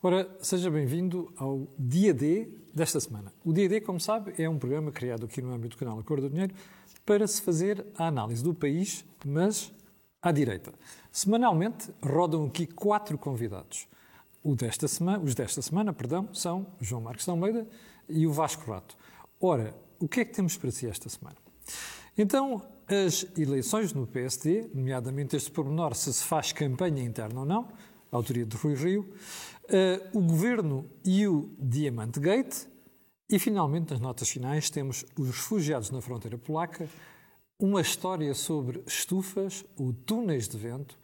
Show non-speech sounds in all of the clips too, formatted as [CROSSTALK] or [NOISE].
Ora, seja bem-vindo ao Dia D desta semana. O Dia D, como sabe, é um programa criado aqui no âmbito do canal Acordo do Dinheiro para se fazer a análise do país, mas à direita. Semanalmente rodam aqui quatro convidados. Desta semana, os desta semana perdão, são João Marcos de Almeida e o Vasco Rato. Ora, o que é que temos para si esta semana? Então, as eleições no PSD, nomeadamente este pormenor se se faz campanha interna ou não, a autoria de Rui Rio, uh, o Governo e o Diamante Gate, e finalmente, nas notas finais, temos os refugiados na fronteira polaca, uma história sobre estufas, o túneis de vento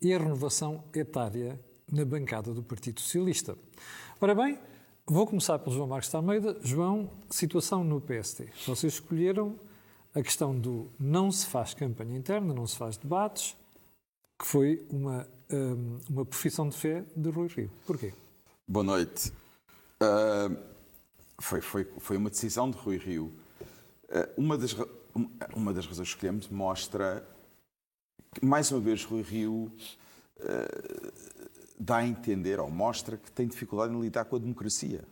e a renovação etária na bancada do Partido Socialista. Ora bem, vou começar pelo João Marcos de Almeida. João, situação no PSD. Vocês escolheram a questão do não se faz campanha interna, não se faz debates, que foi uma Hum, uma profissão de fé de Rui Rio. Porquê? Boa noite. Uh, foi, foi, foi uma decisão de Rui Rio. Uh, uma, das, uma das razões que escolhemos mostra que, mais uma vez, Rui Rio uh, dá a entender, ou mostra, que tem dificuldade em lidar com a democracia.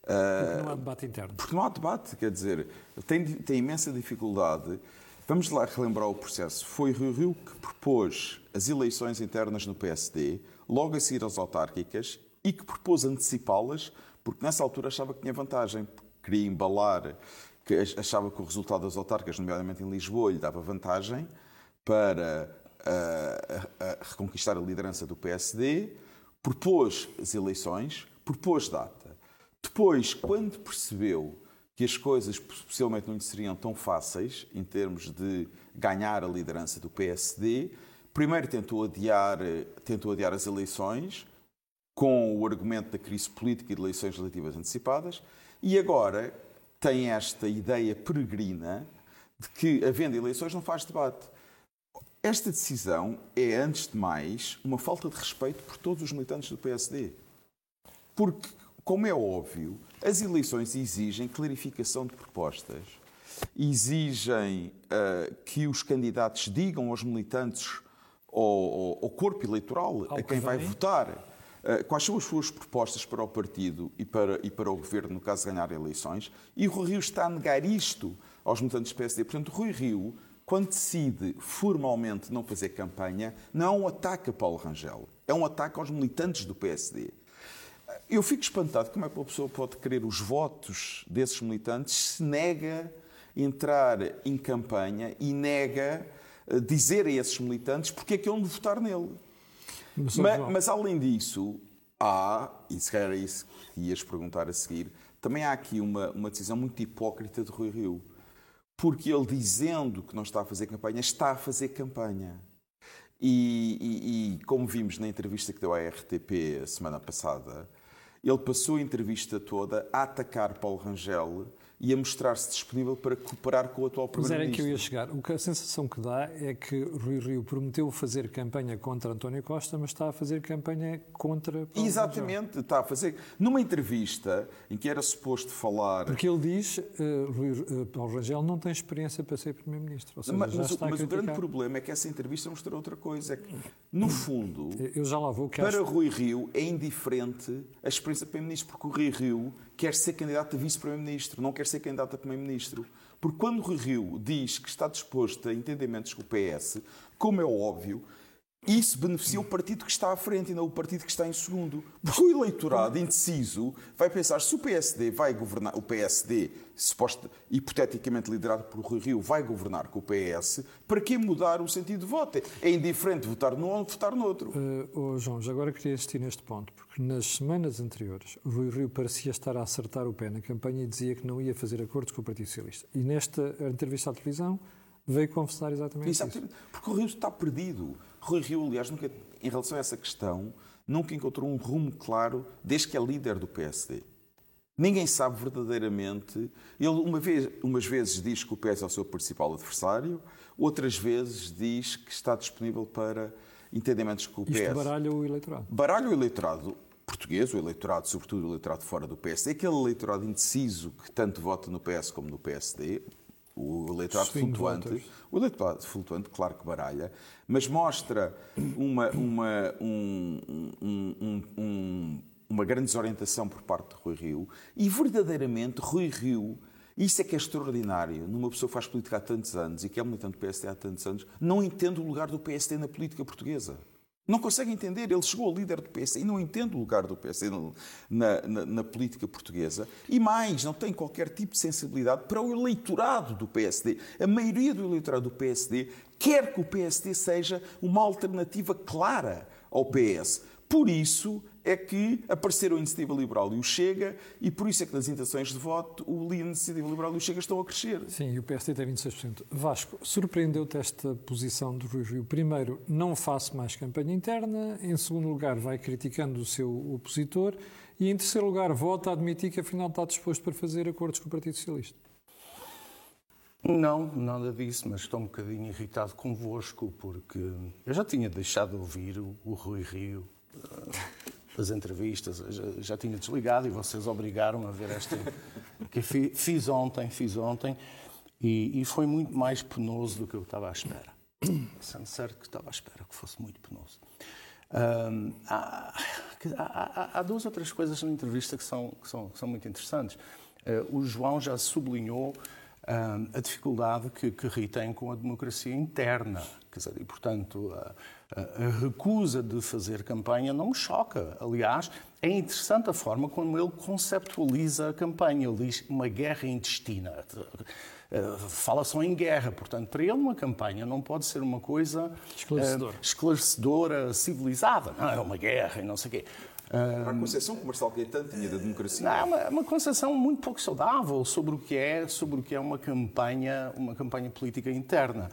Porque não há debate interno. Porque não há debate, quer dizer, tem, tem imensa dificuldade Vamos lá relembrar o processo. Foi Rio Rio que propôs as eleições internas no PSD, logo a seguir às autárquicas, e que propôs antecipá-las, porque nessa altura achava que tinha vantagem, queria embalar, que achava que o resultado das autárquicas, nomeadamente em Lisboa, lhe dava vantagem para uh, reconquistar a liderança do PSD, propôs as eleições, propôs data. Depois, quando percebeu que as coisas possivelmente não lhe seriam tão fáceis em termos de ganhar a liderança do PSD. Primeiro tentou adiar, tentou adiar as eleições com o argumento da crise política e de eleições legislativas antecipadas e agora tem esta ideia peregrina de que, havendo eleições, não faz debate. Esta decisão é, antes de mais, uma falta de respeito por todos os militantes do PSD. Porque como é óbvio, as eleições exigem clarificação de propostas, exigem uh, que os candidatos digam aos militantes, ao, ao corpo eleitoral, a quem vai votar, uh, quais são as suas propostas para o partido e para, e para o governo, no caso de ganhar eleições. E o Rui Rio está a negar isto aos militantes do PSD. Portanto, Rui Rio, quando decide formalmente não fazer campanha, não é um ataque a Paulo Rangel, é um ataque aos militantes do PSD. Eu fico espantado como é que uma pessoa pode querer os votos desses militantes se nega entrar em campanha e nega dizer a esses militantes porque é que eu de votar nele. Mas, mas, além disso, há, e se calhar é isso que ias perguntar a seguir, também há aqui uma, uma decisão muito hipócrita de Rui Rio. Porque ele dizendo que não está a fazer campanha, está a fazer campanha. E, e, e como vimos na entrevista que deu à RTP semana passada, ele passou a entrevista toda a atacar Paulo Rangel e a mostrar-se disponível para cooperar com o atual Primeiro-Ministro. Mas era que eu ia chegar. O que a sensação que dá é que Rui Rio prometeu fazer campanha contra António Costa, mas está a fazer campanha contra Paulo Exatamente, Rangel. está a fazer. Numa entrevista em que era suposto falar. Porque ele diz uh, Rui, uh, Paulo Rangel não tem experiência para ser Primeiro-Ministro. Mas, mas, mas o grande problema é que essa entrevista mostrou outra coisa. É que, no fundo, eu já lá vou, para acho... Rui Rio é indiferente a experiência de Primeiro-Ministro, porque o Rui Rio quer ser candidato a vice-primeiro-ministro, não quer ser candidato a primeiro-ministro. Porque quando o Rio diz que está disposto a entendimentos com o PS, como é óbvio, isso beneficia o partido que está à frente e não o partido que está em segundo. Porque o eleitorado indeciso vai pensar se o PSD vai governar, o PSD, suposto, hipoteticamente liderado por Rui Rio, vai governar com o PS, para que mudar o sentido de voto? É indiferente votar num ou votar no outro. Uh, oh, João, agora queria insistir neste ponto, porque nas semanas anteriores o Rui Rio parecia estar a acertar o pé na campanha e dizia que não ia fazer acordos com o Partido Socialista. E nesta entrevista à televisão veio confessar exatamente, exatamente isso. Porque o Rio está perdido. Rui Rio, aliás, nunca, em relação a essa questão, nunca encontrou um rumo claro desde que é líder do PSD. Ninguém sabe verdadeiramente. Ele, uma vez, umas vezes, diz que o PS é o seu principal adversário, outras vezes diz que está disponível para entendimentos com o PS. Isto baralha o eleitorado. Baralha o eleitorado português, o eleitorado, sobretudo o eleitorado fora do PSD, aquele eleitorado indeciso que tanto vota no PS como no PSD, o eleitorado flutuante, o eleitorado flutuante, claro que baralha, mas mostra uma, uma, um, um, um, uma grande desorientação por parte de Rui Rio. E verdadeiramente, Rui Rio, isso é que é extraordinário, numa pessoa que faz política há tantos anos e que é militante do PSD há tantos anos, não entende o lugar do PSD na política portuguesa. Não consegue entender. Ele chegou a líder do PSD e não entende o lugar do PSD na, na, na, política portuguesa. E mais, não tem qualquer tipo de sensibilidade para o eleitorado do PSD. A maioria do eleitorado do PSD quer que o PSD seja uma alternativa clara ao PS. Por isso é que apareceram a Iniciativa Liberal e o Chega, e por isso é que nas intenções de voto o a Iniciativa Liberal e o Chega estão a crescer. Sim, e o PSD tem 26%. Vasco, surpreendeu-te esta posição do Rui Rio? Primeiro, não faço mais campanha interna. Em segundo lugar, vai criticando o seu opositor. E em terceiro lugar, volta a admitir que afinal está disposto para fazer acordos com o Partido Socialista. Não, nada disso, mas estou um bocadinho irritado convosco, porque eu já tinha deixado de ouvir o, o Rui Rio as entrevistas, já, já, tinha desligado e vocês obrigaram a ver esta [LAUGHS] que fiz ontem, fiz ontem e, e, foi muito mais penoso do que eu estava à espera. Sendo certo que estava à espera que fosse muito penoso. Um, há, há, há, duas outras coisas na entrevista que são, que são, que são muito interessantes. Uh, o João já sublinhou a dificuldade que, que Rio tem com a democracia interna. Quer dizer, e, portanto, a, a, recusa de fazer campanha não me choca. Aliás, é interessante a forma como ele conceptualiza a campanha. Ele diz uma guerra intestina. Eh, fala só em guerra. Portanto, para ele, uma campanha não pode ser uma coisa esclarecedora, uh, esclarecedora civilizada. Não, é uma guerra e não sei o quê. Para a concepção que o Marcelo Caetano tinha da democracia. é uma, uma concepção muito pouco saudável sobre o que é, sobre o que é uma campanha, uma campanha política interna.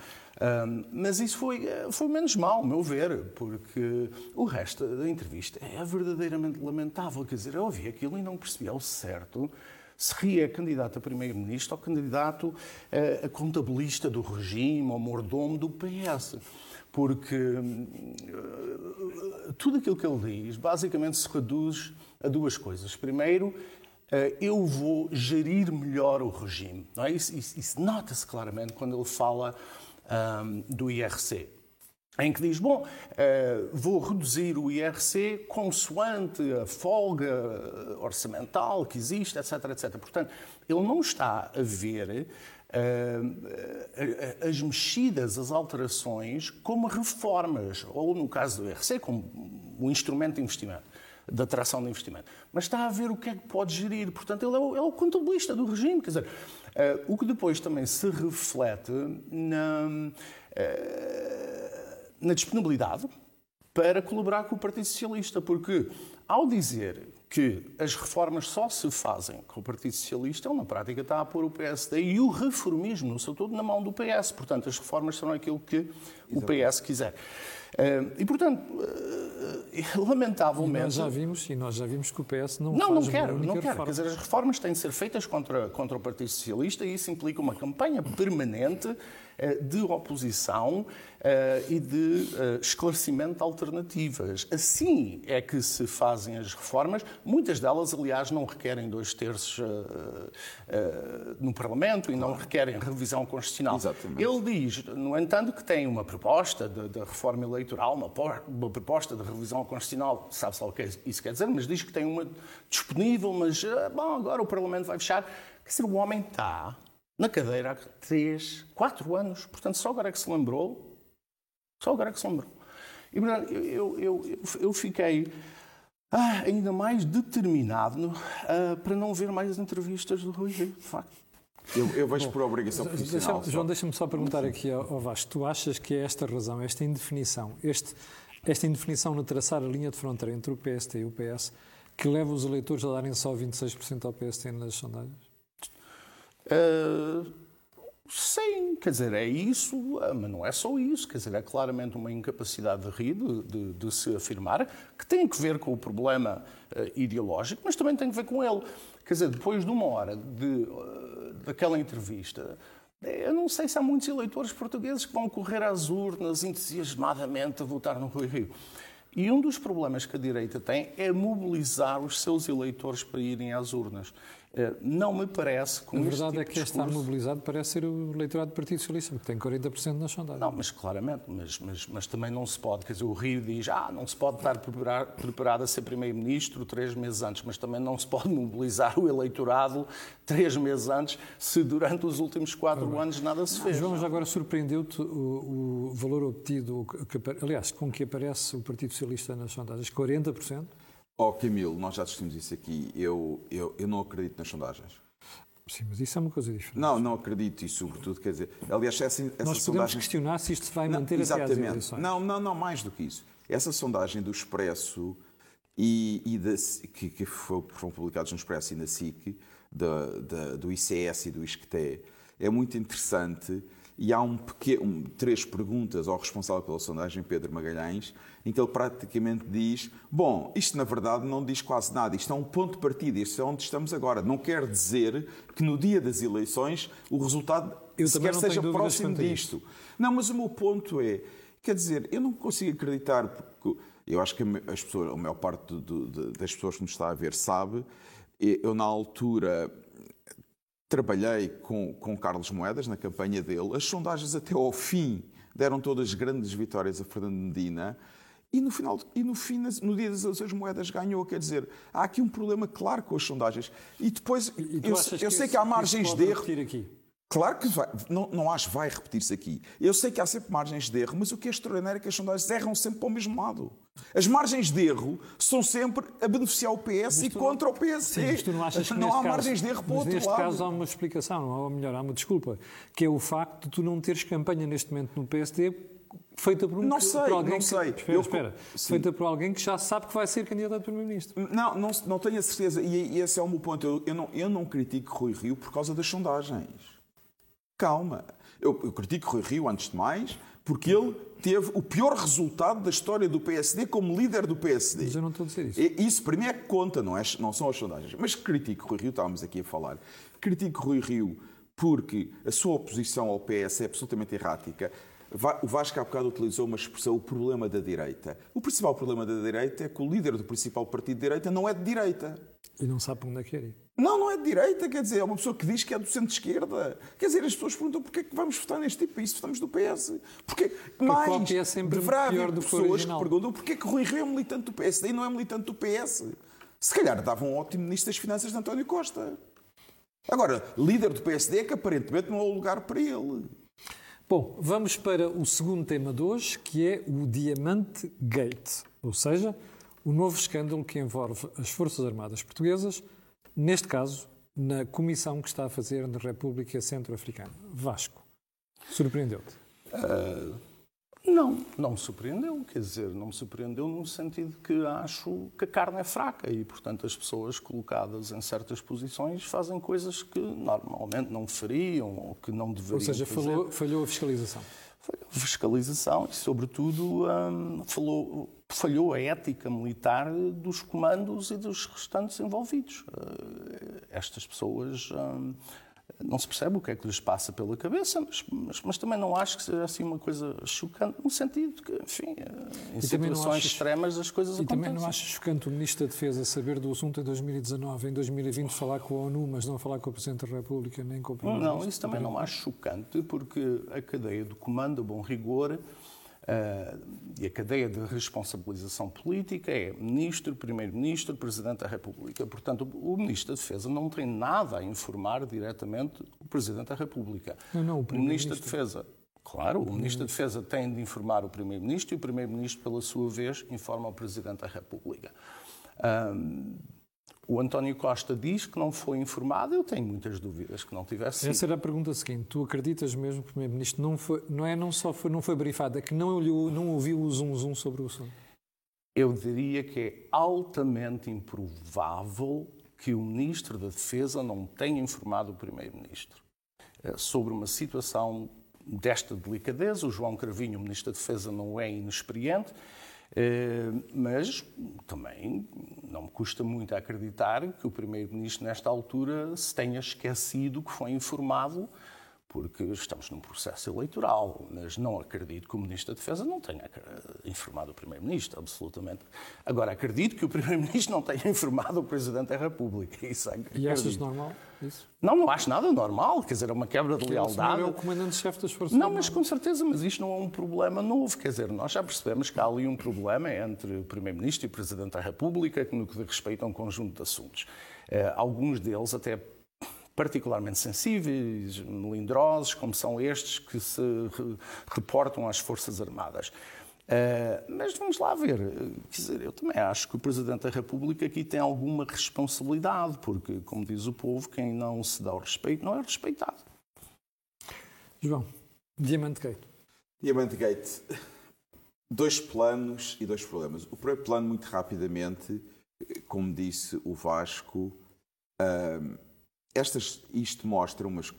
Mas isso foi, foi menos mal, ao meu ver, porque o resto da entrevista é verdadeiramente lamentável. Quer dizer, eu ouvi aquilo e não percebi ao certo se ria candidato a primeiro-ministro ou candidato a, a contabilista do regime ou mordomo do PS porque uh, tudo aquilo que ele diz basicamente se reduz a duas coisas. Primeiro, eu vou gerir melhor o regime. Não é? Isso, isso, isso nota-se claramente quando ele fala um, do IRC. Em que diz, bom, uh, vou reduzir o IRC consoante a folga orçamental que existe, etc, etc. Portanto, ele não está a ver as mexidas, as alterações, como reformas, ou no caso do IRC, como um instrumento de investimento, de atração de investimento. Mas está a ver o que é que pode gerir. Portanto, ele é o, é o contabilista do regime. Quer dizer, o que depois também se reflete na, uh, na disponibilidade para colaborar com o Partido Socialista, porque ao dizer que as reformas só se fazem com o Partido Socialista, ele na prática está a pôr o PSD e o reformismo no seu todo na mão do PS. Portanto, as reformas serão aquilo que o PS quiser. Eh, e, portanto, eh, [LAUGHS] lamentavelmente... E nós já vimos, e nós já vimos que o PS não Não, não quer, não quer. Quer dizer, as reformas têm de ser feitas contra, contra o Partido Socialista e isso implica uma campanha permanente eh, de oposição eh, e de eh, esclarecimento de alternativas. Assim é que se fazem as reformas. Muitas delas, aliás, não requerem dois terços no Parlamento e não requerem revisão constitucional. Exatamente. Ele diz, no entanto, que tem uma proposta de reforma eleitoral, uma, uma, proposta de revisão constitucional, sabe-se lá o que isso quer dizer, mas diz que tem uma disponível, mas bom, agora o Parlamento vai fechar. Quer dizer, o homem está na cadeira há três, quatro anos. Portanto, só agora é que se lembrou. Só agora é que se lembrou. E, portanto, eu, eu, eu, eu fiquei ah, ainda mais determinado ah, para não ver mais as entrevistas do Rui de facto. Eu, eu vejo Bom, por obrigação profissional. Deixa, João, deixa-me só perguntar aqui ao, ao Vasco. Tu achas que é esta razão, esta indefinição, este, esta indefinição no traçar a linha de fronteira entre o PST e o PS, que leva os eleitores a darem só 26% ao PST nas sondagens? Uh, sim, quer dizer, é isso, ah, mas não é só isso. Quer dizer, é claramente uma incapacidade de rir, de, de, de se afirmar, que tem que ver com o problema uh, ideológico, mas também tem que ver com ele. Quer dizer, depois de uma hora de, uh, daquela entrevista, eu não sei se há muitos eleitores portugueses que vão correr às urnas entusiasmadamente a votar no Rui Rio. E um dos problemas que a direita tem é mobilizar os seus eleitores para irem às urnas. Eh, não me parece com A verdade tipo é que este discurso... estar mobilizado parece ser o eleitorado do Partido Socialista, que tem 40% nas sondagens. Não, mas claramente, mas, mas, mas, também não se pode, quer dizer, o Rio diz, ah, não se pode estar preparado, a ser Primeiro-Ministro três meses antes, mas também não se pode [LAUGHS] mobilizar o eleitorado três meses antes, se durante os últimos quatro anos nada se fez. João, já agora surpreendeu-te o, o, valor obtido, que, aliás, com que aparece o Partido Socialista nas sondagens, 40%? Oh, Camilo, nós já discutimos isso aqui. Eu, eu, eu não acredito nas sondagens. Sim, mas isso é uma coisa diferente. Não, não acredito e, sobretudo, quer dizer, aliás, essa, essa Nós podemos sondagem... questionar se isto vai manter não, exatamente. até às eleições. Não, não, não, mais do que isso. Essa sondagem do Expresso e, e da, que, que foram publicados no Expresso e na SIC, da, da, do ICS e do ISCTE, é muito interessante e há um pequeno, um, três perguntas ao responsável pela sondagem, Pedro Magalhães, em que ele praticamente diz: Bom, isto na verdade não diz quase nada, isto é um ponto de partida, isto é onde estamos agora. Não quer dizer que no dia das eleições o resultado eu sequer seja próximo disto. Não, mas o meu ponto é: quer dizer, eu não consigo acreditar, porque eu acho que as pessoas, a maior parte do, do, das pessoas que nos está a ver sabe, eu na altura trabalhei com, com Carlos Moedas na campanha dele. As sondagens até ao fim deram todas grandes vitórias a Fernando Medina. E no final, e no, fim, no dia das eleições, Moedas ganhou. Quer dizer, há aqui um problema claro com as sondagens. E depois, e eu, eu sei que há margens de erro. Aqui? Claro que vai, não, não acho que vai repetir-se aqui. Eu sei que há sempre margens de erro, mas o que é extraordinário é que as sondagens erram sempre para o mesmo lado. As margens de erro são sempre a beneficiar o PS e contra o PS. Sim, mas tu não achas que não há caso, margens de erro para o outro neste lado. caso há uma explicação, ou melhor, há uma desculpa, que é o facto de tu não teres campanha neste momento no PSD feita por, um, não sei, por alguém não sei. Que, espera, eu, espera, feita por alguém que já sabe que vai ser candidato a primeiro-ministro. Não, não, não tenho a certeza, e, e esse é o meu ponto. Eu, eu, não, eu não critico Rui Rio por causa das sondagens. Calma. Eu, eu critico Rui Rio, antes de mais, porque ele teve o pior resultado da história do PSD como líder do PSD. Mas eu não estou a dizer isso. Isso para mim é que conta, não, é, não são as sondagens. Mas critico Rui Rio, estávamos aqui a falar. Critico Rui Rio porque a sua oposição ao PS é absolutamente errática. O Vasco há bocado utilizou uma expressão, o problema da direita. O principal problema da direita é que o líder do principal partido de direita não é de direita. E não sabe para onde é que ir. Não, não é de direita, quer dizer, é uma pessoa que diz que é do centro-esquerda. Quer dizer, as pessoas perguntam porquê é que vamos votar neste tipo país se votamos do PS. Porque mais é sempre deverá haver pessoas que perguntam porquê é que Rui Rio é militante do PSD e não é militante do PS. Se calhar dava um ótimo ministro das Finanças de António Costa. Agora, líder do PSD é que aparentemente não há lugar para ele. Bom, vamos para o segundo tema de hoje, que é o Diamante Gate, ou seja, o novo escândalo que envolve as Forças Armadas Portuguesas, neste caso, na comissão que está a fazer na República Centro-Africana. Vasco, surpreendeu-te? Uh, não, não me surpreendeu. Quer dizer, não me surpreendeu no sentido que acho que a carne é fraca e, portanto, as pessoas colocadas em certas posições fazem coisas que normalmente não fariam ou que não deveriam Ou seja, fazer. Falhou, falhou a fiscalização. Falhou a fiscalização e, sobretudo, hum, falou, falhou a ética militar dos comandos e dos restantes envolvidos. Uh, estas pessoas. Hum, não se percebe o que é que lhes passa pela cabeça, mas, mas, mas, também não acho que seja assim uma coisa chocante, no sentido que, enfim, eh, em e situações extremas as coisas e acontecem. E também não acho chocante o Ministro da Defesa saber do assunto em 2019, em 2020 falar com a ONU, mas não falar com o Presidente da República, nem com o Primeiro-Ministro? Não, isso também não acho chocante, porque a cadeia do comando, a bom rigor, e a cadeia de responsabilização política é Ministro, Primeiro-Ministro, Presidente da República. Portanto, o Ministro da Defesa não tem nada a informar diretamente o Presidente da República. Não, não, o, o Ministro da Defesa. Claro, o Ministro da Defesa tem de informar o Primeiro-Ministro e o Primeiro-Ministro, pela sua vez, informa o Presidente da República. Uh, o António Costa diz que não foi informado, eu tenho muitas dúvidas que não tivesse sido. Essa era a pergunta seguinte. Tu acreditas mesmo que o Primeiro-Ministro não, foi, não é não só foi, não foi brifado, é que não, não ouviu o zum-zum sobre o assunto? Eu diria que é altamente improvável que o Ministro da Defesa não tenha informado o Primeiro-Ministro eh, sobre uma situação desta delicadeza. O João Cravinho, o Ministro da Defesa, não é inexperiente mas também não me custa muito acreditar que o Primeiro-Ministro, nesta altura, se tenha esquecido que foi informado, porque estamos num processo eleitoral. Mas não acredito que o Ministro da Defesa não tenha informado o Primeiro-Ministro, absolutamente. Agora, acredito que o Primeiro-Ministro não tenha informado o Presidente da República. Isso é, e achas normal isso? Não, não acho nada normal. Quer dizer, é uma quebra de lealdade. é o comandante-chefe das Forças Não, mas com certeza, mas isto não é um problema novo. Quer dizer, nós já percebemos que há ali um problema entre o Primeiro-Ministro e o Presidente da República no que diz respeito a um conjunto de assuntos. Uh, alguns deles até particularmente sensíveis, melindrosos, como são estes que se reportam às Forças Armadas. Uh, mas vamos lá ver. Quer dizer, eu também acho que o Presidente da República aqui tem alguma responsabilidade, porque, como diz o povo, quem não se dá o respeito não é respeitado. João, Diamante Gate. Diamante Gate. Dois planos e dois problemas. O primeiro plano, muito rapidamente, como disse o Vasco, uh, estas, isto mostra umas uh,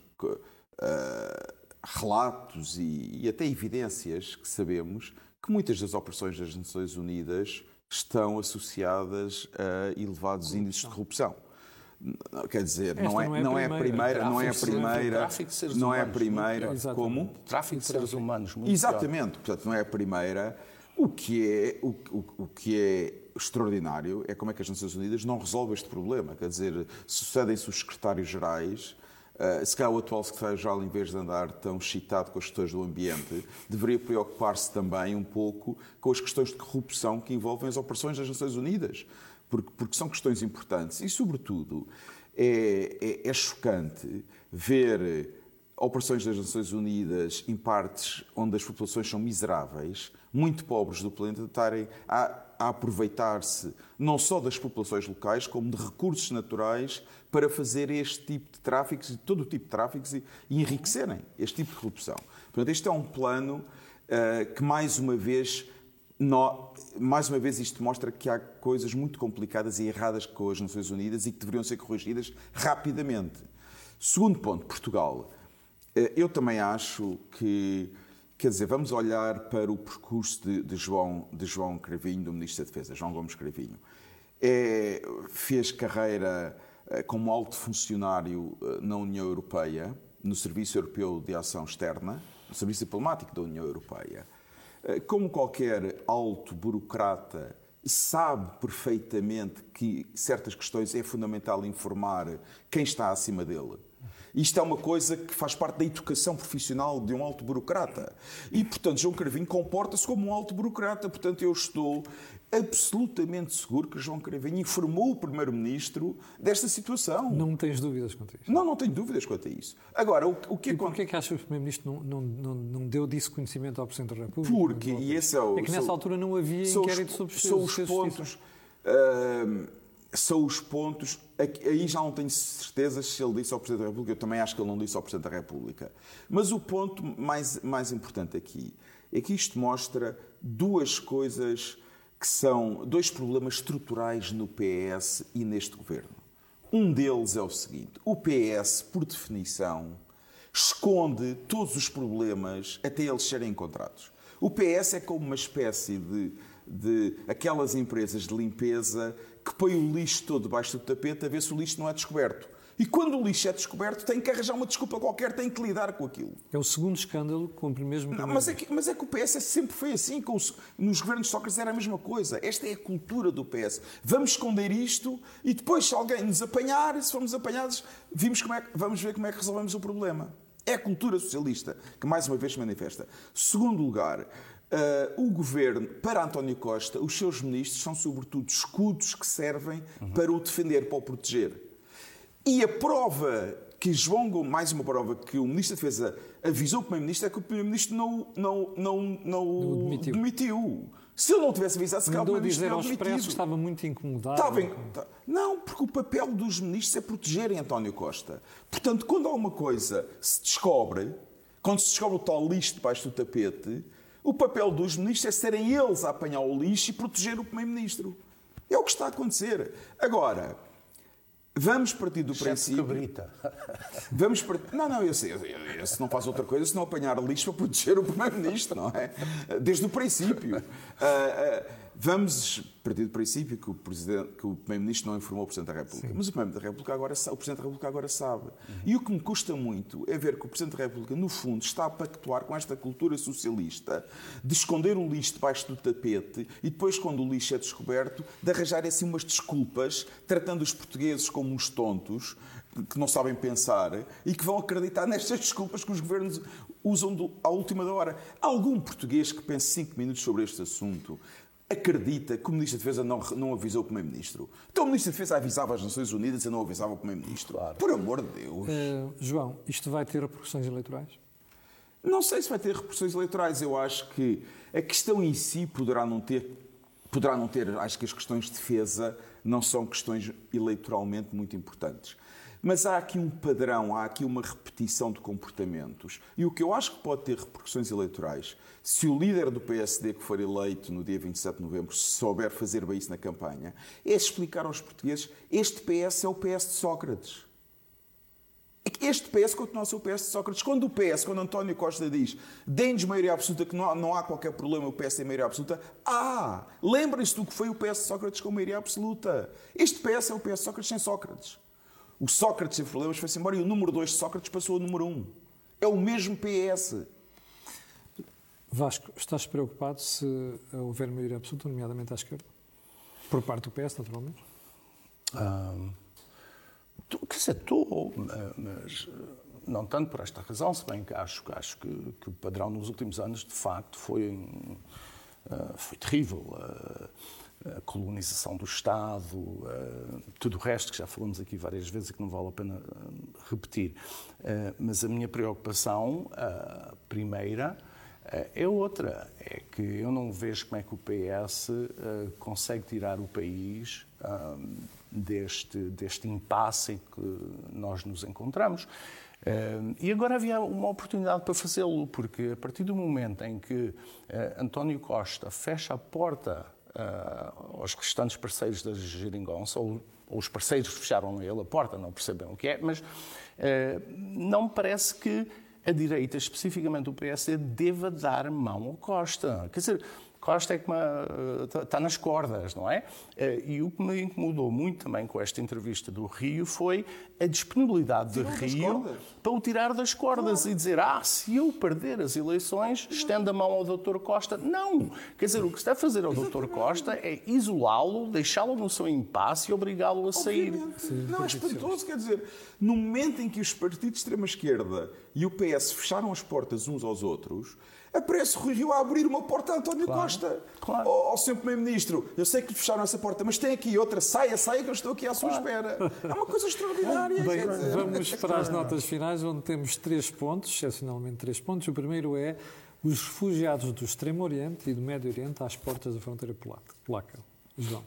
relatos e, e, até evidências que sabemos que muitas das operações das Nações Unidas estão associadas a elevados índices de corrupção. Quer dizer, não é, não é, a primeira, não é a primeira, não é a primeira, como tráfico de seres humanos, muito exatamente. Portanto, não é a primeira. O que é o, o, o que é extraordinário é como é que as Nações Unidas não resolvem este problema. Quer dizer, sucedem-se os secretários-gerais. Uh, se calhar o atual secretário-geral, em vez de andar tão excitado com as questões do ambiente, deveria preocupar-se também um pouco com as questões de corrupção que envolvem as operações das Nações Unidas, porque, porque são questões importantes. E, sobretudo, é, é, é chocante ver operações das Nações Unidas em partes onde as populações são miseráveis, muito pobres do planeta, estarem a a aproveitar-se não só das populações locais, como de recursos naturais para fazer este tipo de tráficos e todo o tipo de tráficos e, enriquecerem este tipo de corrupção. Portanto, este é um plano uh, que, mais uma vez, no, mais uma vez, isto mostra que há coisas muito complicadas e erradas com as Nações Unidas e que deveriam ser corrigidas rapidamente. Segundo ponto, Portugal. Uh, eu também acho que Quer dizer, vamos olhar para o percurso de, de João, de João Cravinho, do Ministro da Defesa, João Gomes Cravinho. É, fez carreira eh, como alto funcionário eh, na União Europeia, no Serviço Europeu de Ação Externa, no Serviço Diplomático da União Europeia. Eh, como qualquer alto burocrata sabe perfeitamente que certas questões é fundamental informar quem está acima dele isto é uma coisa que faz parte da educação profissional de um alto burocrata. E, portanto, João Cravinho comporta-se como um alto burocrata. Portanto, eu estou absolutamente seguro que João Cravinho informou o Primeiro-Ministro desta situação. Não tens dúvidas quanto a isso? Não, não tenho dúvidas quanto a isso. Agora, o, o que e porquê é que achas que o Primeiro-Ministro não, não, não, não, deu disso conhecimento ao Presidente da República? Porque, e esse é o... É que nessa altura não havia inquérito sobre São os pontos... Uh, são os pontos. Aí já não tenho certezas se ele disse ao Presidente da República, eu também acho que ele não disse ao Presidente da República. Mas o ponto mais, mais importante aqui é que isto mostra duas coisas que são dois problemas estruturais no PS e neste governo. Um deles é o seguinte: o PS, por definição, esconde todos os problemas até eles serem encontrados. O PS é como uma espécie de, de aquelas empresas de limpeza que põe o lixo todo debaixo do tapete a ver se o lixo não é descoberto. E quando o lixo é descoberto, tem que arranjar uma desculpa qualquer, tem que lidar com aquilo. É o segundo escândalo com o mesmo não, mas, é que, mas é que o PS sempre foi assim. Com os, nos governos de Sócrates era a mesma coisa. Esta é a cultura do PS. Vamos esconder isto e depois, se alguém nos apanhar, se formos apanhados, vimos como é, vamos ver como é que resolvemos o problema. É a cultura socialista que mais uma vez se manifesta. Segundo lugar, Uh, o governo, para António Costa, os seus ministros são sobretudo escudos que servem uhum. para o defender, para o proteger. E a prova que João Gomes, mais uma prova que o Ministro da Defesa avisou o Primeiro-Ministro é que o Primeiro-Ministro não, não, não, não, não demitiu. demitiu. Se ele não tivesse avisado, se calhar o Primeiro-Ministro não demitido. que estava muito incomodado. Estava in... Não, porque o papel dos ministros é protegerem António Costa. Portanto, quando alguma coisa se descobre, quando se descobre o tal lixo debaixo do tapete, o papel dos ministros é serem eles a apanhar o lixo e proteger o Primeiro-Ministro. É o que está a acontecer. Agora, vamos partir do princípio. Cabrita. [LAUGHS] Vamos partir. Não, não, eu sei. Se não faz outra coisa, se não apanhar lixo para proteger o Primeiro-Ministro, não é? Desde o princípio. Uh, uh, vamos partir do princípio que o, Primeiro-Ministro não informou o Presidente da República. Sim. Mas o Primeiro da República agora o Presidente da República agora sabe. Uhum. E o que me custa muito é ver que o Presidente da República, no fundo, está a pactuar com esta cultura socialista de esconder o lixo debaixo do tapete e depois, quando o lixo é descoberto, de arranjar assim umas desculpas, tratando os portugueses como uns tontos, que não sabem pensar e que vão acreditar [LAUGHS] nestas desculpas que os governos usam do, à última hora. Algum português que pense cinco minutos sobre este assunto acredita que o Ministro da Defesa não, não avisou o Primeiro-Ministro? Então o Ministro da Defesa avisava as Nações Unidas e não avisava o Primeiro-Ministro? Claro. Por amor de Deus. Uh, João, isto vai ter repercussões eleitorais? Não sei se vai ter repercussões eleitorais. Eu acho que a questão em si poderá não ter. Poderá não ter. Acho que as questões de defesa não são questões eleitoralmente muito importantes. Mas há aqui um padrão, há aqui uma repetição de comportamentos. E o que eu acho que pode ter repercussões eleitorais, se o líder do PSD que for eleito no dia 27 de novembro souber fazer bem isso na campanha, é explicar aos portugueses este PS é o PS de Sócrates. Este PS continua a ser o PS de Sócrates. Quando o PS, quando António Costa diz deem-nos maioria absoluta, que não há, não há, qualquer problema o PS tem maioria absoluta, ah, lembrem-se do que foi o PS de Sócrates com maioria absoluta. Este PS é o PS de Sócrates sem Sócrates. O Sócrates sem problemas foi-se embora e o número 2 de Sócrates passou ao número 1. Um. É o mesmo PS. Vasco, estás preocupado se houver maioria absoluta, nomeadamente à esquerda? Por parte do PS, naturalmente? Um, quer dizer, estou, mas não tanto por esta razão, se bem que acho, acho que, que o padrão nos últimos anos, de facto, foi, uh, foi terrível. Uh, a colonização do Estado, eh, tudo o resto que já falamos aqui várias vezes e que não vale a pena eh, repetir. Eh, mas a minha preocupação, a primeira, é outra. É que eu não vejo como é que o PS consegue tirar o país deste, deste impasse em que nós nos encontramos. e agora havia uma oportunidade para fazê-lo, porque a partir do momento em que António Costa fecha a porta uh, aos restantes parceiros da geringonça, ou, ou, os parceiros fecharam ele a porta, não percebem o que é, mas uh, não me parece que a direita, especificamente o PSD, deva dar mão ao Costa. Quer dizer, Costa é que está nas cordas, não é? Eh, e o que me incomodou muito também com esta entrevista do Rio foi a disponibilidade de Rio para o tirar das cordas claro. e dizer: ah, se eu perder as eleições, estenda a mão ao Dr. Costa. Não! Quer dizer, o que se deve fazer ao Dr. Costa é isolá-lo, deixá-lo no seu impasse e obrigá-lo a sair. Sim, não, é espantoso. Quer dizer, no momento em que os partidos de extrema-esquerda e o PS fecharam as portas uns aos outros, aparece Rui Rio a abrir uma porta a António claro, Costa. Claro. Ao, ao Sr. Primeiro-Ministro, eu sei que lhe fecharam essa porta, mas tem aqui outra, saia, saia, que eu estou aqui à sua claro. espera. É uma coisa extraordinária. Bem, vamos [LAUGHS] para as notas finais, onde temos três pontos, excepcionalmente três pontos. O primeiro é os refugiados do Extremo Oriente e do Médio Oriente às portas da fronteira polaca. João.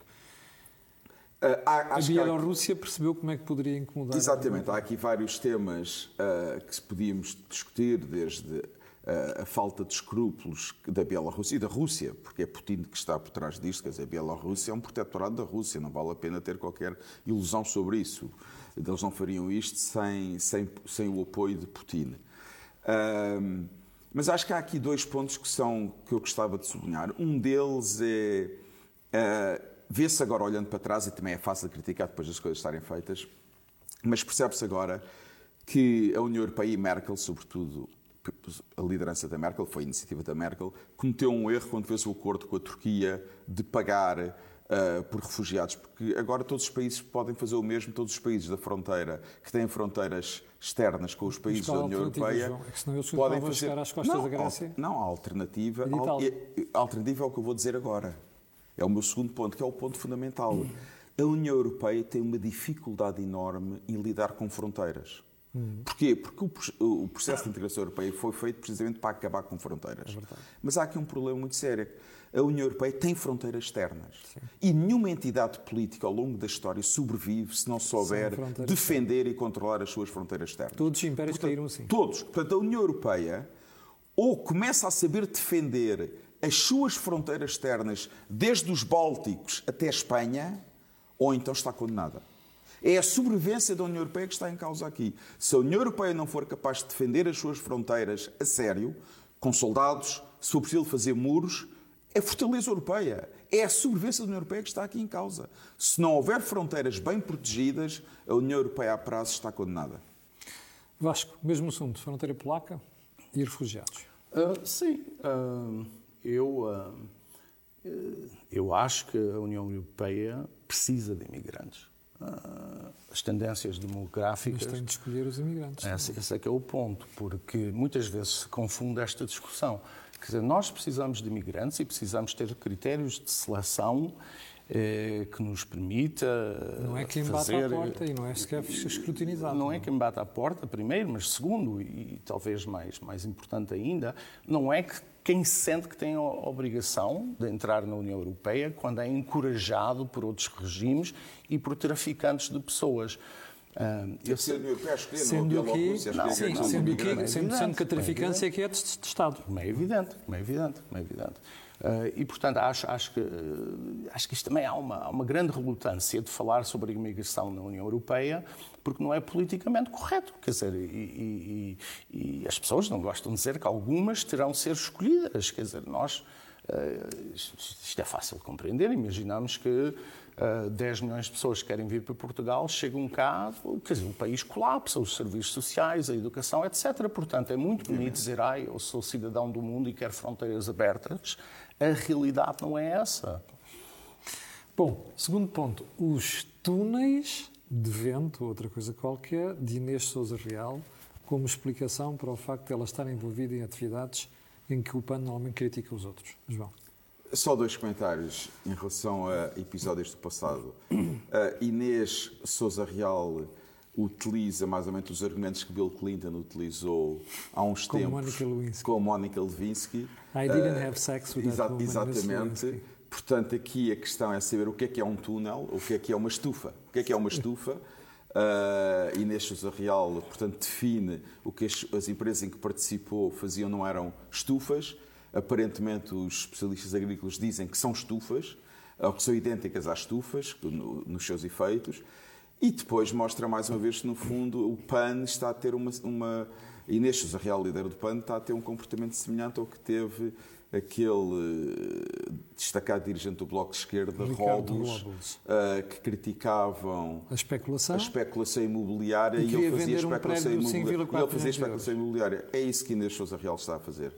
Uh, há, a Bielorrússia há... percebeu como é que poderia incomodar. Exatamente, há aqui vários temas uh, que podíamos discutir, desde a, falta de escrúpulos da Bielorrússia e da Rússia, porque é Putin que está por trás disto, quer dizer, a Bielorrússia é um protetorado da Rússia, não vale a pena ter qualquer ilusão sobre isso. Eles não fariam isto sem, sem, sem o apoio de Putin. Um, mas acho que há aqui dois pontos que, são, que eu gostava de sublinhar. Um deles é. Uh, Vê-se agora olhando para trás, e também é fácil de criticar depois das coisas estarem feitas, mas percebe-se agora que a União Europeia e Merkel, sobretudo a liderança da Merkel, foi a iniciativa da Merkel, cometeu um erro quando fez o acordo com a Turquia de pagar uh, por refugiados, porque agora todos os países podem fazer o mesmo, todos os países da fronteira, que têm fronteiras externas com os países da União Europeia, João? É que senão eles podem fazer... às costas não, da Grécia. Não, a alternativa, a alternativa é o que eu vou dizer agora. É o meu segundo ponto, que é o ponto fundamental. A União Europeia tem uma dificuldade enorme em lidar com fronteiras. Hum. Porquê? Porque o, o, processo de integração europeia foi feito precisamente para acabar com fronteiras. É Mas há aqui um problema muito sério. A União Europeia tem fronteiras externas. Sim. E nenhuma entidade política ao longo da história sobrevive se não souber defender e controlar as suas fronteiras externas. Todos os impérios Portanto, caíram assim. Todos. Portanto, a União Europeia ou começa a saber defender as suas fronteiras externas, desde os Bálticos até a Espanha, ou então está condenada. É a sobrevivência da União Europeia que está em causa aqui. Se a União Europeia não for capaz de defender as suas fronteiras a sério, com soldados, se for preciso fazer muros, é fortaleza europeia. É a sobrevivência da União Europeia que está aqui em causa. Se não houver fronteiras bem protegidas, a União Europeia a prazo está condenada. Vasco, mesmo assunto, fronteira polaca e refugiados. Uh, sim, uh, eu, uh, eu acho que a União Europeia precisa de imigrantes. As tendências demográficas. Mas tem de escolher os imigrantes. Esse, esse é que é o ponto, porque muitas vezes se confunde esta discussão. Quer dizer, nós precisamos de imigrantes e precisamos ter critérios de seleção eh, que nos permita Não é quem fazer... bate à porta e não é sequer escrutinizado. Não é quem bate à porta, primeiro, mas segundo, e talvez mais, mais importante ainda, não é que quem sente que tem a obrigação de entrar na União Europeia quando é encorajado por outros regimes e por traficantes de pessoas. Uh, eu sei, sendo que, sim, sendo que, sendo que a traficância é que é de, de Estado. Como é evidente, como é evidente, como é evidente. Uh, e, portanto, acho, acho, que, uh, acho que isto também há uma, há uma grande relutância de falar sobre a imigração na União Europeia, porque não é politicamente correto. Quer dizer, e, e, e, as pessoas não gostam de dizer que algumas terão de ser escolhidas. Quer dizer, nós. Uh, isto é fácil de compreender. Imaginamos que uh, 10 milhões de pessoas que querem vir para Portugal chegam cá, quer dizer, o país colapsa, os serviços sociais, a educação, etc. Portanto, é muito bonito dizer, ah, eu sou cidadão do mundo e quero fronteiras abertas. A realidade não é essa. Bom, segundo ponto, os túneis de vento, outra coisa qualquer, de Inês Souza Real, como explicação para o facto de ela estar envolvida em atividades em que o PAN normalmente critica os outros. João. Só dois comentários em relação a episódios do passado. Uh, Inês Souza Real utiliza mais ou menos os argumentos que Bill Clinton utilizou há uns com tempos Monica Lewinsky. com Monica Lewinsky. I didn't have sex with Exa that woman, Exatamente. Portanto, aqui a questão é saber o que é que é um túnel, o que é que é uma estufa. O que é que é uma estufa? Uh, Inês Sousa Real, portanto, define o que as, as empresas em que participou faziam não eram estufas. Aparentemente, os especialistas agrícolas dizem que são estufas, ou que são idênticas às estufas, no, nos seus efeitos. E depois mostra mais uma vez que, no fundo, o PAN está a ter uma. uma Inês Sousa Real, líder do PAN, está a ter um comportamento semelhante ao que teve aquele eh, destacado dirigente do Bloco de Esquerda, Robles, uh, que criticavam A especulação. a especulação imobiliária E e, ele fazia um especulação de imobiliária. 5,4 E ele fazia especulação imobiliária. É isso que Inês Sousa Real está a fazer.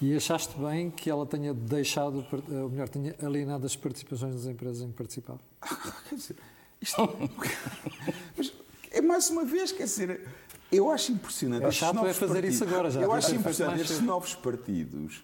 E achaste bem que ela tenha deixado, ou melhor, tenha alienado as participações das empresas em que participava? [LAUGHS] Isto... [LAUGHS] Mas é mais uma vez, quer dizer, eu acho impressionante. É chato é fazer isso agora já. Eu acho impressionante estes novos partidos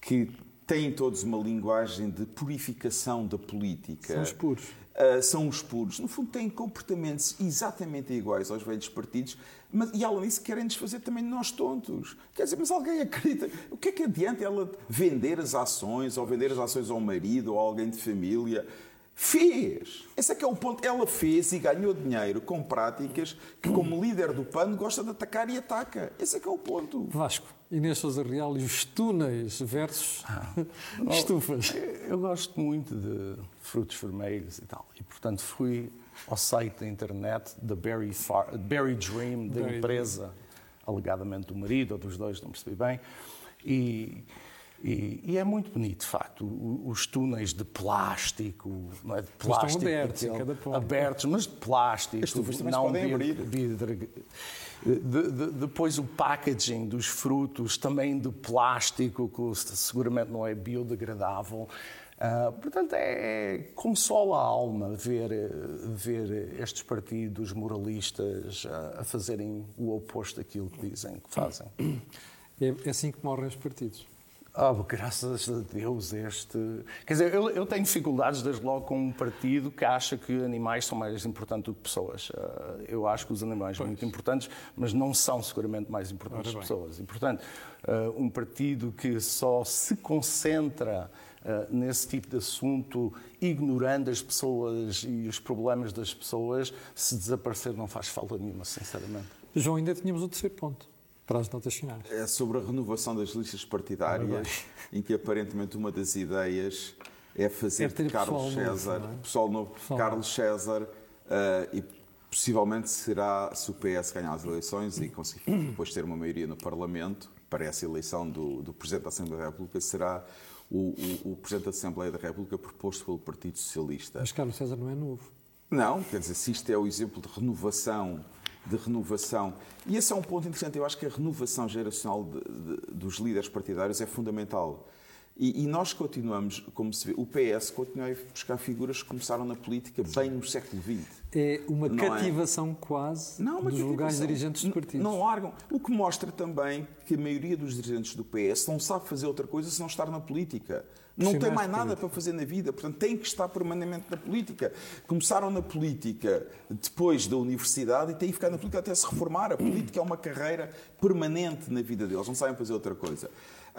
que têm todos uma linguagem de purificação da política. São os puros. Uh, são os puros. No fundo, têm comportamentos exatamente iguais aos velhos partidos, mas, e além disso, querem desfazer também de nós tontos. Quer dizer, mas alguém acredita. O que é que adianta ela vender as ações, ou vender as ações ao marido, ou a alguém de família? Fez! Esse é que é o ponto. Ela fez e ganhou dinheiro com práticas que, como líder do PAN, gosta de atacar e ataca. Esse é que é o ponto. Vasco, Inês Sousa Real e os túneis versus Ah. [LAUGHS] estufas. Eu gosto muito de frutos vermelhos e tal. E, portanto, fui ao site da internet da Berry, Far- Berry Dream, da Berry empresa, alegadamente do marido ou dos dois, não percebi bem. E, e- e é muito bonito, de facto, os túneis de plástico, não é de plástico, abertos daquele- cada ponto. abertos, mas de plástico, As se não podem abrir. vidro. De- de- depois o packaging dos frutos, também de plástico, que seguramente não é biodegradável. Ah, portanto, é, consola a alma ver, ver estes partidos moralistas ah, a fazerem o oposto daquilo que dizem que fazem. É, é assim que morrem os partidos. Ah, graças a Deus este... Quer dizer, eu, eu tenho dificuldades desde logo com um partido que acha que animais são mais importantes do que pessoas. Ah, eu acho que os animais são muito importantes, mas não são seguramente mais importantes que pessoas. E, portanto, ah, um partido que só se concentra ah, nesse tipo de assunto, ignorando as pessoas e os problemas das pessoas, se desaparecer não faz falta nenhuma, sinceramente. João, ainda tínhamos o terceiro ponto para as notas finais. É sobre a renovação das listas partidárias, em que aparentemente uma das ideias é fazer É de Carlos pessoal novo, César, não é? pessoal novo, Pessoal Carlos César, eh, e possivelmente será, se o PS ganhar as eleições e conseguir depois ter uma maioria no Parlamento, para essa eleição do, do Presidente da Assembleia da República, será o, o, o Presidente da Assembleia da República proposto pelo Partido Socialista. Mas Carlos César não é novo. Não, quer dizer, se isto é o exemplo de renovação, de renovação, e esse é um ponto interessante, eu acho que a renovação geracional de, de, dos líderes partidários é fundamental. E, e, nós continuamos, como se vê, o PS continua a buscar figuras que começaram na política bem no século XX. É uma não é? cativação é? quase não, dos lugares dirigentes dos partidos. Não largam. O que mostra também que a maioria dos dirigentes do PS não sabe fazer outra coisa se não estar na política. Não tem mais nada para fazer na vida, portanto tem que estar permanentemente na política. Começaram na política depois da universidade e têm que ficar na política até se reformar. A política é uma carreira permanente na vida deles, não sabem fazer outra coisa.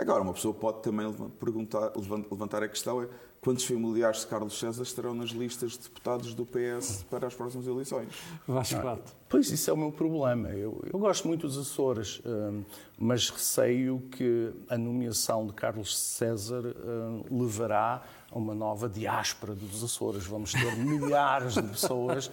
Agora, uma pessoa pode também perguntar, levantar a questão é quantos familiares de Carlos César estarão nas listas de deputados do PS para as próximas eleições? Vasco ah, Pois, isso é o meu problema. Eu, eu gosto muito dos Açores, hum, mas receio que a nomeação de Carlos César hum, levará a uma nova diáspora dos Açores. Vamos ter [LAUGHS] milhares de pessoas uh,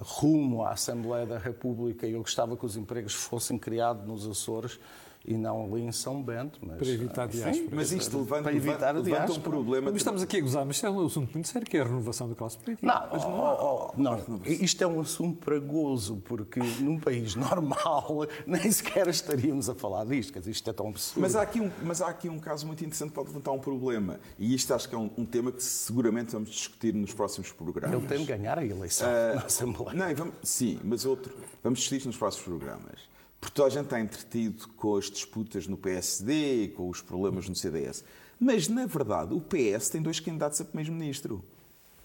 rumo à Assembleia da República e eu gostava que os empregos fossem criados nos Açores e não ali em São Bento. Mas, para evitar diáspora. Mas isto levanta, para evitar levanta, levanta um problema. Mas estamos aqui a gozar, mas isto é um assunto muito sério, que é a renovação da classe política. Não, mas não, oh, oh, não, isto é um assunto pragoso, porque num país normal [LAUGHS] nem sequer estaríamos a falar disto, quer dizer, isto é tão absurdo. Mas há aqui um, mas há aqui um caso muito interessante que pode levantar um problema, e isto acho que é um, um tema que seguramente vamos discutir nos próximos programas. Ele tem de ganhar a eleição uh, na Assembleia. Não, vamos, sim, mas outro, vamos discutir nos próximos programas. Porque toda a gente está entretido com as disputas no PSD, com os problemas no CDS. Mas, na verdade, o PS tem dois candidatos a primeiro-ministro.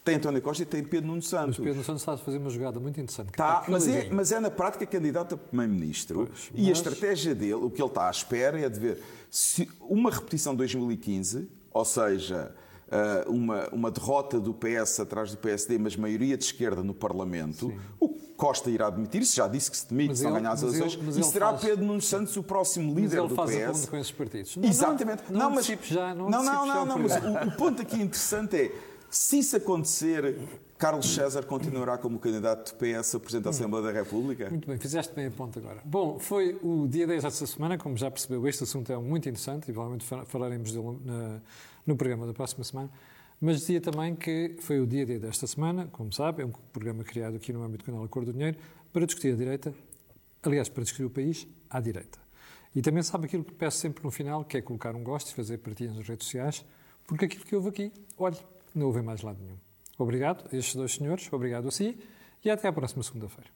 Tem António Costa e tem Pedro Nuno Santos. Mas Pedro Nuno Santos está a fazer uma jogada muito interessante. Tá, mas, é, mas é na prática candidato a primeiro-ministro. E mas... a estratégia dele, o que ele está à espera é de ver se uma repetição de 2015, ou seja, eh, uma, uma derrota do PS atrás do PSD, mas maioria de esquerda no Parlamento, Sim. o Costa irá demitir-se, já disse que se demite se não ganhar as eleições, e será faz... Pedro Nuno Santos o próximo líder do PS. com esses partidos. Não, Exatamente. Não, não, não mas, já, não, não, não, não, não, mas o, o ponto aqui interessante é, se isso acontecer, Carlos César continuará como candidato do PS a Presidente da Assembleia da República? Muito bem, fizeste bem a ponto agora. Bom, foi o dia 10 desta semana, como já percebeu, este assunto é muito interessante e provavelmente falaremos dele na, no programa da próxima semana. Mas dizia também que foi o dia D desta semana, como sabe, é um programa criado aqui no âmbito do canal Acordo do Dinheiro, para discutir a direita, aliás, para discutir o país à direita. E também sabe aquilo que peço sempre no final, que é colocar um gosto e fazer partilhas nas redes sociais, porque aquilo que houve aqui, olhe, não houve mais lado nenhum. Obrigado a estes dois senhores, obrigado a si e até à próxima segunda-feira.